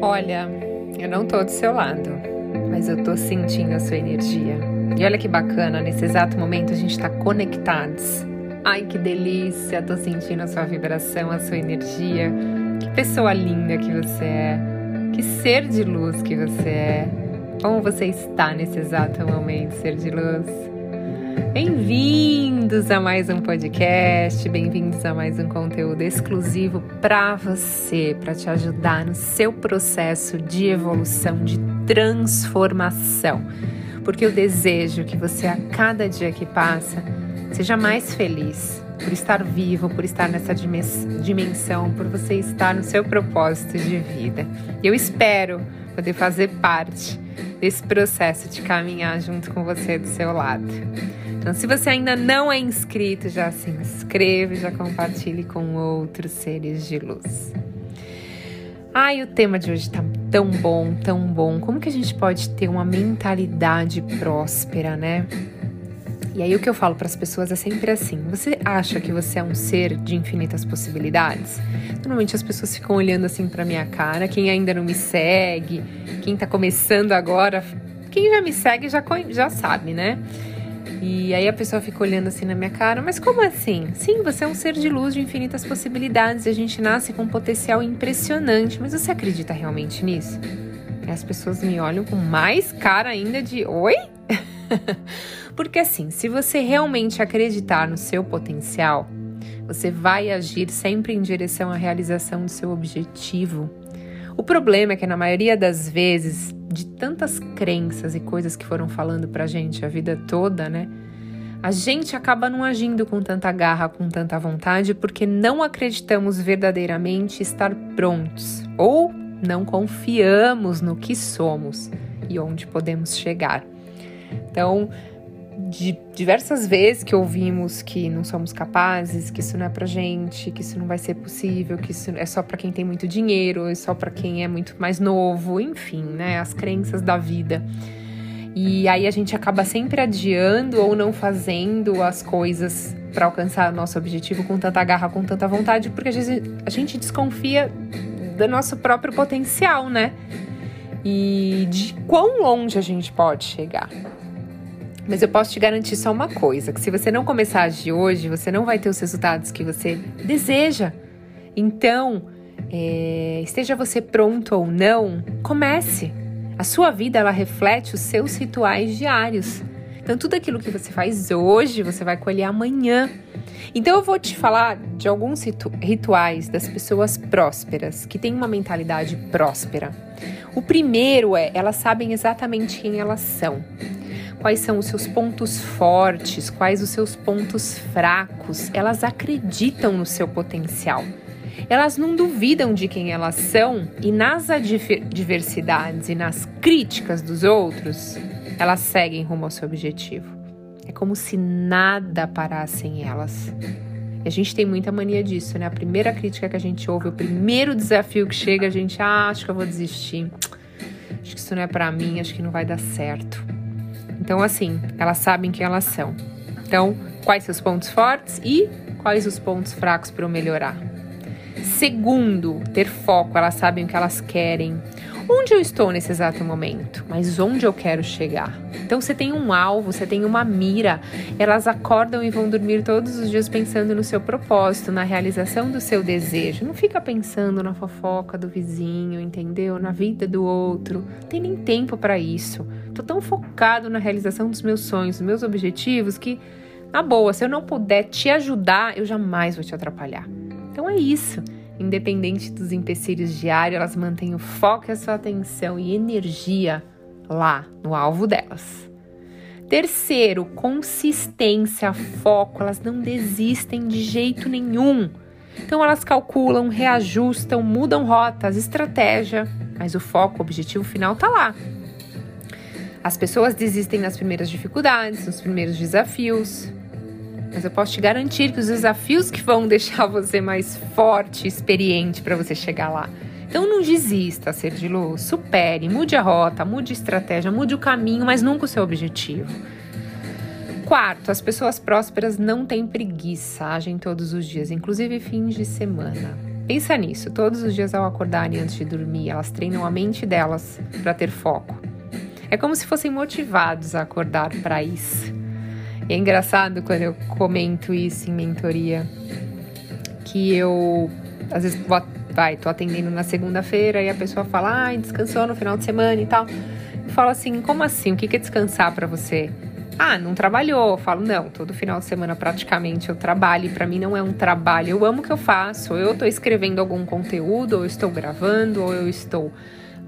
Olha, eu não tô do seu lado, mas eu tô sentindo a sua energia. E olha que bacana, nesse exato momento a gente tá conectados. Ai, que delícia, tô sentindo a sua vibração, a sua energia. Que pessoa linda que você é. Que ser de luz que você é. Como você está nesse exato momento, ser de luz? Bem-vindos a mais um podcast, bem-vindos a mais um conteúdo exclusivo para você, para te ajudar no seu processo de evolução, de transformação. Porque eu desejo que você, a cada dia que passa, seja mais feliz por estar vivo, por estar nessa dimensão, por você estar no seu propósito de vida. Eu espero poder fazer parte desse processo de caminhar junto com você do seu lado. Então, se você ainda não é inscrito, já se inscreve, já compartilhe com outros seres de luz. Ai, o tema de hoje tá tão bom, tão bom. Como que a gente pode ter uma mentalidade próspera, né? E aí o que eu falo para as pessoas é sempre assim: você acha que você é um ser de infinitas possibilidades? Normalmente as pessoas ficam olhando assim para minha cara, quem ainda não me segue, quem tá começando agora, quem já me segue já já sabe, né? E aí a pessoa fica olhando assim na minha cara, mas como assim? Sim, você é um ser de luz de infinitas possibilidades a gente nasce com um potencial impressionante, mas você acredita realmente nisso? E as pessoas me olham com mais cara ainda de oi? Porque assim, se você realmente acreditar no seu potencial, você vai agir sempre em direção à realização do seu objetivo. O problema é que na maioria das vezes de tantas crenças e coisas que foram falando pra gente a vida toda, né? A gente acaba não agindo com tanta garra, com tanta vontade, porque não acreditamos verdadeiramente estar prontos ou não confiamos no que somos e onde podemos chegar. Então, de diversas vezes que ouvimos que não somos capazes, que isso não é pra gente, que isso não vai ser possível, que isso é só para quem tem muito dinheiro, é só para quem é muito mais novo, enfim, né, as crenças da vida. E aí a gente acaba sempre adiando ou não fazendo as coisas para alcançar nosso objetivo com tanta garra, com tanta vontade, porque a gente, a gente desconfia do nosso próprio potencial, né? E de quão longe a gente pode chegar. Mas eu posso te garantir só uma coisa: que se você não começar a agir hoje, você não vai ter os resultados que você deseja. Então, é, esteja você pronto ou não, comece. A sua vida ela reflete os seus rituais diários. Então, tudo aquilo que você faz hoje, você vai colher amanhã. Então, eu vou te falar de alguns ritu rituais das pessoas prósperas, que têm uma mentalidade próspera. O primeiro é, elas sabem exatamente quem elas são quais são os seus pontos fortes, quais os seus pontos fracos. Elas acreditam no seu potencial. Elas não duvidam de quem elas são e nas adversidades e nas críticas dos outros, elas seguem rumo ao seu objetivo. É como se nada parasse em elas. E a gente tem muita mania disso, né? A primeira crítica que a gente ouve, o primeiro desafio que chega, a gente, ah, acho que eu vou desistir. Acho que isso não é para mim, acho que não vai dar certo. Então, assim, elas sabem quem elas são. Então, quais seus pontos fortes e quais os pontos fracos para eu melhorar. Segundo, ter foco, elas sabem o que elas querem. Onde eu estou nesse exato momento, mas onde eu quero chegar. Então você tem um alvo, você tem uma mira. Elas acordam e vão dormir todos os dias pensando no seu propósito, na realização do seu desejo. Não fica pensando na fofoca do vizinho, entendeu? Na vida do outro. Não tem nem tempo para isso. Tô tão focado na realização dos meus sonhos, dos meus objetivos, que, na boa, se eu não puder te ajudar, eu jamais vou te atrapalhar. Então é isso. Independente dos empecilhos diários, elas mantêm o foco a sua atenção e energia lá no alvo delas. Terceiro, consistência, foco, elas não desistem de jeito nenhum. Então elas calculam, reajustam, mudam rotas, estratégia, mas o foco, o objetivo final tá lá. As pessoas desistem nas primeiras dificuldades, nos primeiros desafios. Mas eu posso te garantir que os desafios que vão deixar você mais forte experiente para você chegar lá. Então não desista, ser de luz, supere, mude a rota, mude a estratégia, mude o caminho, mas nunca o seu objetivo. Quarto, as pessoas prósperas não têm preguiça, agem todos os dias, inclusive fins de semana. Pensa nisso. Todos os dias ao acordarem antes de dormir, elas treinam a mente delas para ter foco. É como se fossem motivados a acordar para isso. É engraçado quando eu comento isso em mentoria, que eu às vezes vou, vai, tô atendendo na segunda-feira e a pessoa fala, ah, descansou no final de semana e tal. Eu falo assim, como assim? O que é descansar para você? Ah, não trabalhou. Eu falo, não, todo final de semana praticamente eu trabalho. E para mim não é um trabalho. Eu amo o que eu faço. Ou eu estou escrevendo algum conteúdo, ou eu estou gravando, ou eu estou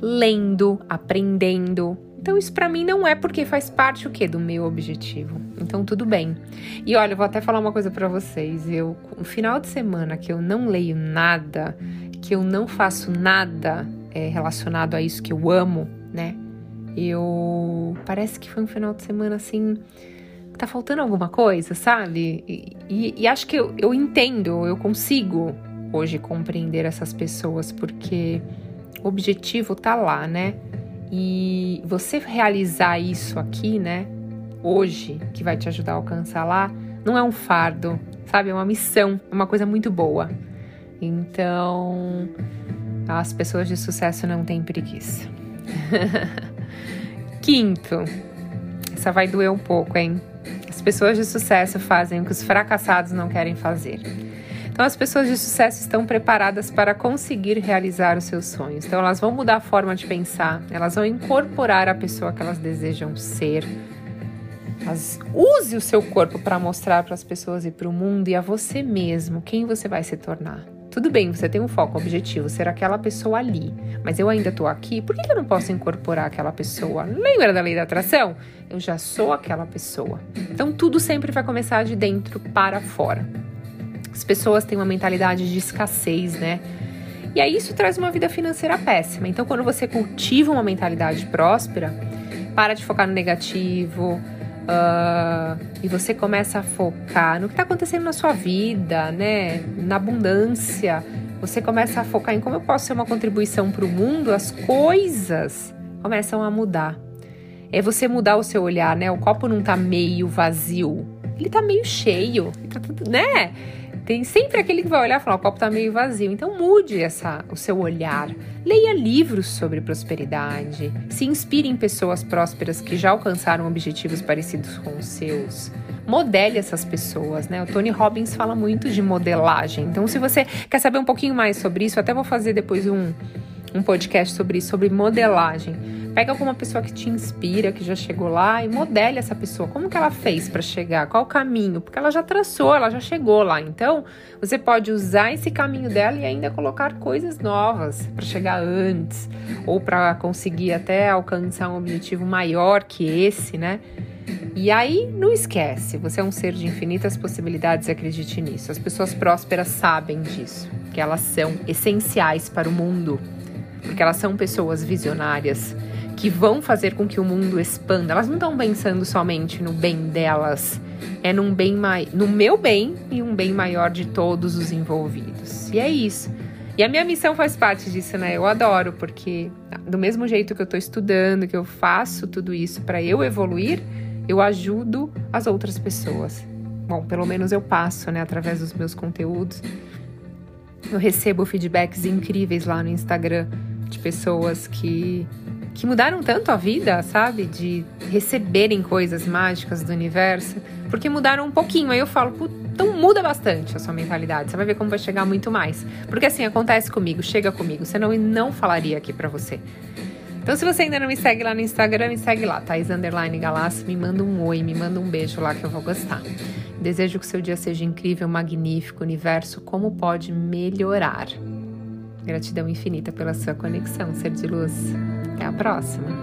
lendo, aprendendo. Então isso para mim não é porque faz parte o que do meu objetivo. Então tudo bem. E olha, eu vou até falar uma coisa para vocês. Eu, no final de semana que eu não leio nada, que eu não faço nada é, relacionado a isso que eu amo, né? Eu. Parece que foi um final de semana assim. Tá faltando alguma coisa, sabe? E, e, e acho que eu, eu entendo, eu consigo hoje compreender essas pessoas, porque o objetivo tá lá, né? E você realizar isso aqui, né? Hoje, que vai te ajudar a alcançar lá, não é um fardo, sabe? É uma missão, é uma coisa muito boa. Então, as pessoas de sucesso não têm preguiça. Quinto, essa vai doer um pouco, hein? As pessoas de sucesso fazem o que os fracassados não querem fazer. Então, as pessoas de sucesso estão preparadas para conseguir realizar os seus sonhos. Então, elas vão mudar a forma de pensar, elas vão incorporar a pessoa que elas desejam ser. Elas, use o seu corpo para mostrar para as pessoas e para o mundo e a você mesmo quem você vai se tornar. Tudo bem, você tem um foco, um objetivo, ser aquela pessoa ali, mas eu ainda tô aqui, por que eu não posso incorporar aquela pessoa? Lembra da lei da atração? Eu já sou aquela pessoa. Então tudo sempre vai começar de dentro para fora. As pessoas têm uma mentalidade de escassez, né? E aí isso traz uma vida financeira péssima. Então quando você cultiva uma mentalidade próspera, para de focar no negativo, Uh, e você começa a focar no que está acontecendo na sua vida, né? Na abundância. Você começa a focar em como eu posso ser uma contribuição para o mundo, as coisas começam a mudar. É você mudar o seu olhar, né? O copo não está meio vazio, ele está meio cheio, tá né? Tem sempre aquele que vai olhar e falar: o copo está meio vazio. Então mude essa, o seu olhar. Leia livros sobre prosperidade. Se inspire em pessoas prósperas que já alcançaram objetivos parecidos com os seus. Modele essas pessoas, né? O Tony Robbins fala muito de modelagem. Então, se você quer saber um pouquinho mais sobre isso, até vou fazer depois um, um podcast sobre isso, sobre modelagem Pega alguma pessoa que te inspira, que já chegou lá e modele essa pessoa. Como que ela fez para chegar? Qual o caminho? Porque ela já traçou, ela já chegou lá. Então, você pode usar esse caminho dela e ainda colocar coisas novas para chegar antes ou para conseguir até alcançar um objetivo maior que esse, né? E aí, não esquece, você é um ser de infinitas possibilidades acredite nisso. As pessoas prósperas sabem disso, que elas são essenciais para o mundo, porque elas são pessoas visionárias que vão fazer com que o mundo expanda. Elas não estão pensando somente no bem delas, é num bem no meu bem e um bem maior de todos os envolvidos. E é isso. E a minha missão faz parte disso, né? Eu adoro, porque do mesmo jeito que eu estou estudando, que eu faço tudo isso para eu evoluir, eu ajudo as outras pessoas. Bom, pelo menos eu passo, né, através dos meus conteúdos. Eu recebo feedbacks incríveis lá no Instagram de pessoas que que mudaram tanto a vida, sabe? De receberem coisas mágicas do universo, porque mudaram um pouquinho. Aí eu falo, então muda bastante a sua mentalidade. Você vai ver como vai chegar muito mais. Porque assim, acontece comigo, chega comigo, senão eu não falaria aqui para você. Então, se você ainda não me segue lá no Instagram, me segue lá, Thais Underline Galassi, me manda um oi, me manda um beijo lá que eu vou gostar. Desejo que seu dia seja incrível, magnífico, universo, como pode melhorar. Gratidão infinita pela sua conexão, ser de luz. Até a próxima!